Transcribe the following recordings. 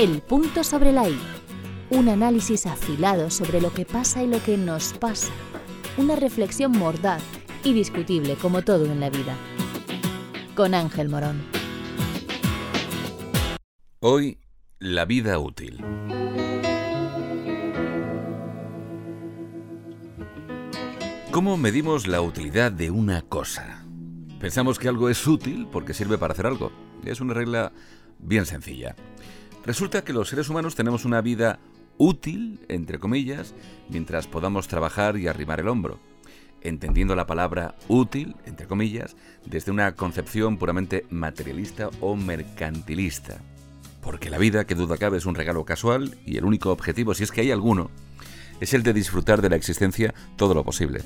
El punto sobre la I. Un análisis afilado sobre lo que pasa y lo que nos pasa. Una reflexión mordaz y discutible como todo en la vida. Con Ángel Morón. Hoy, la vida útil. ¿Cómo medimos la utilidad de una cosa? Pensamos que algo es útil porque sirve para hacer algo. Es una regla bien sencilla. Resulta que los seres humanos tenemos una vida útil, entre comillas, mientras podamos trabajar y arrimar el hombro, entendiendo la palabra útil, entre comillas, desde una concepción puramente materialista o mercantilista. Porque la vida, que duda cabe, es un regalo casual y el único objetivo, si es que hay alguno, es el de disfrutar de la existencia todo lo posible.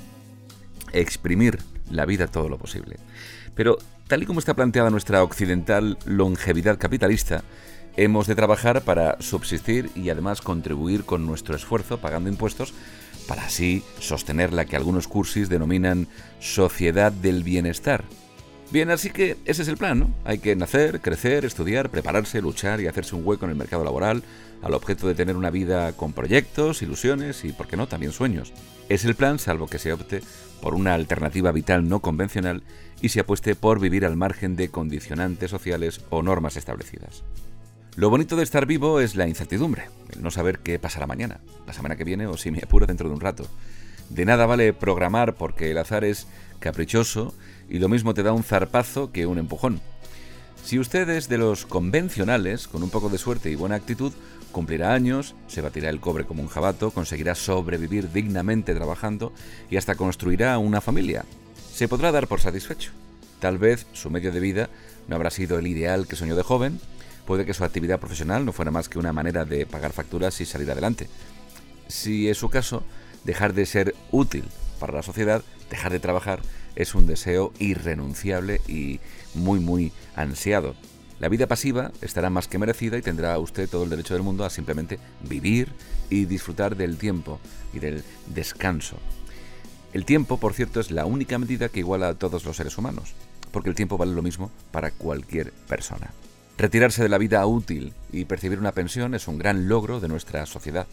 Exprimir la vida todo lo posible. Pero, tal y como está planteada nuestra occidental longevidad capitalista, hemos de trabajar para subsistir y además contribuir con nuestro esfuerzo pagando impuestos para así sostener la que algunos cursis denominan sociedad del bienestar. Bien, así que ese es el plan, ¿no? Hay que nacer, crecer, estudiar, prepararse, luchar y hacerse un hueco en el mercado laboral, al objeto de tener una vida con proyectos, ilusiones y, por qué no, también sueños. Es el plan, salvo que se opte por una alternativa vital no convencional y se apueste por vivir al margen de condicionantes sociales o normas establecidas. Lo bonito de estar vivo es la incertidumbre, el no saber qué pasará mañana, la semana que viene o si me apuro dentro de un rato. De nada vale programar porque el azar es caprichoso y lo mismo te da un zarpazo que un empujón. Si usted es de los convencionales, con un poco de suerte y buena actitud, cumplirá años, se batirá el cobre como un jabato, conseguirá sobrevivir dignamente trabajando y hasta construirá una familia. Se podrá dar por satisfecho. Tal vez su medio de vida no habrá sido el ideal que soñó de joven, puede que su actividad profesional no fuera más que una manera de pagar facturas y salir adelante. Si es su caso, dejar de ser útil para la sociedad, dejar de trabajar, es un deseo irrenunciable y muy, muy ansiado. La vida pasiva estará más que merecida y tendrá usted todo el derecho del mundo a simplemente vivir y disfrutar del tiempo y del descanso. El tiempo, por cierto, es la única medida que iguala a todos los seres humanos, porque el tiempo vale lo mismo para cualquier persona. Retirarse de la vida útil y percibir una pensión es un gran logro de nuestra sociedad.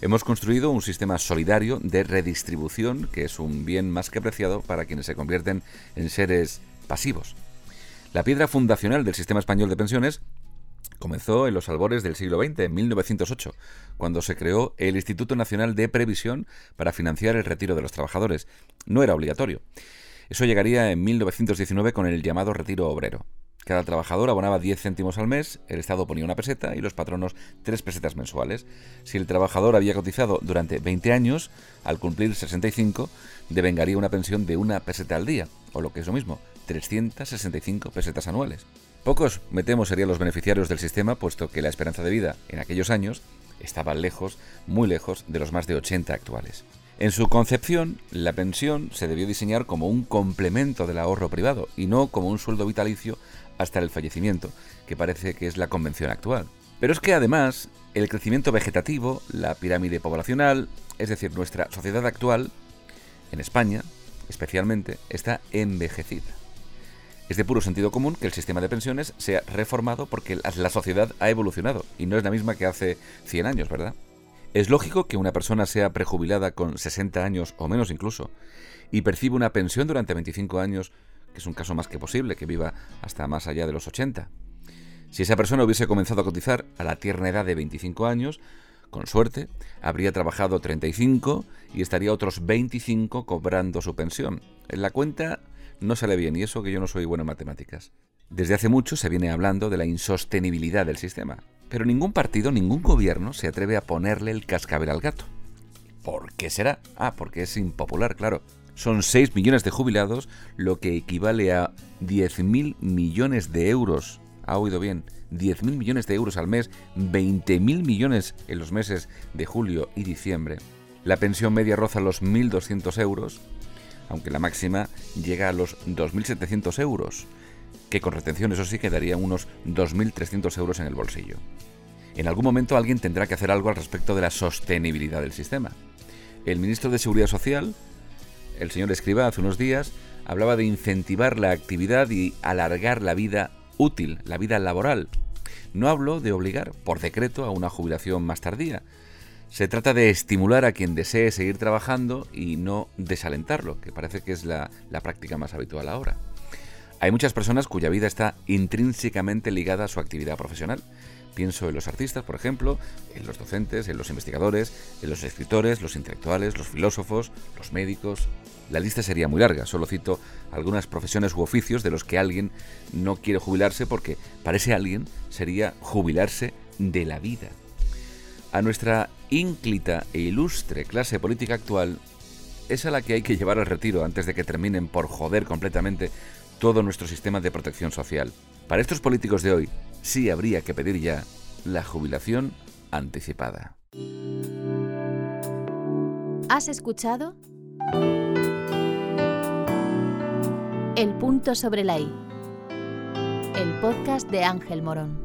Hemos construido un sistema solidario de redistribución que es un bien más que apreciado para quienes se convierten en seres pasivos. La piedra fundacional del sistema español de pensiones comenzó en los albores del siglo XX, en 1908, cuando se creó el Instituto Nacional de Previsión para financiar el retiro de los trabajadores. No era obligatorio. Eso llegaría en 1919 con el llamado retiro obrero. Cada trabajador abonaba 10 céntimos al mes, el Estado ponía una peseta y los patronos 3 pesetas mensuales. Si el trabajador había cotizado durante 20 años, al cumplir 65, devengaría una pensión de una peseta al día, o lo que es lo mismo, 365 pesetas anuales. Pocos, me temo, serían los beneficiarios del sistema, puesto que la esperanza de vida en aquellos años estaba lejos, muy lejos, de los más de 80 actuales. En su concepción, la pensión se debió diseñar como un complemento del ahorro privado y no como un sueldo vitalicio hasta el fallecimiento, que parece que es la convención actual. Pero es que además, el crecimiento vegetativo, la pirámide poblacional, es decir, nuestra sociedad actual, en España especialmente, está envejecida. Es de puro sentido común que el sistema de pensiones sea reformado porque la sociedad ha evolucionado y no es la misma que hace 100 años, ¿verdad? Es lógico que una persona sea prejubilada con 60 años o menos incluso y perciba una pensión durante 25 años que es un caso más que posible, que viva hasta más allá de los 80. Si esa persona hubiese comenzado a cotizar a la tierna edad de 25 años, con suerte, habría trabajado 35 y estaría otros 25 cobrando su pensión. En la cuenta no sale bien, y eso que yo no soy bueno en matemáticas. Desde hace mucho se viene hablando de la insostenibilidad del sistema, pero ningún partido, ningún gobierno se atreve a ponerle el cascabel al gato. ¿Por qué será? Ah, porque es impopular, claro. Son 6 millones de jubilados, lo que equivale a 10.000 millones de euros. ¿Ha oído bien? 10.000 millones de euros al mes, 20.000 millones en los meses de julio y diciembre. La pensión media roza los 1.200 euros, aunque la máxima llega a los 2.700 euros, que con retención eso sí quedaría unos 2.300 euros en el bolsillo. En algún momento alguien tendrá que hacer algo al respecto de la sostenibilidad del sistema. El ministro de Seguridad Social, el señor Escriba hace unos días hablaba de incentivar la actividad y alargar la vida útil, la vida laboral. No hablo de obligar por decreto a una jubilación más tardía. Se trata de estimular a quien desee seguir trabajando y no desalentarlo, que parece que es la práctica más habitual ahora. Hay muchas personas cuya vida está intrínsecamente ligada a su actividad profesional. Pienso en los artistas, por ejemplo, en los docentes, en los investigadores, en los escritores, los intelectuales, los filósofos, los médicos. La lista sería muy larga, solo cito algunas profesiones u oficios de los que alguien no quiere jubilarse porque para ese alguien sería jubilarse de la vida. A nuestra ínclita e ilustre clase política actual es a la que hay que llevar al retiro antes de que terminen por joder completamente todo nuestro sistema de protección social. Para estos políticos de hoy, sí habría que pedir ya la jubilación anticipada. ¿Has escuchado? El punto sobre la I. El podcast de Ángel Morón.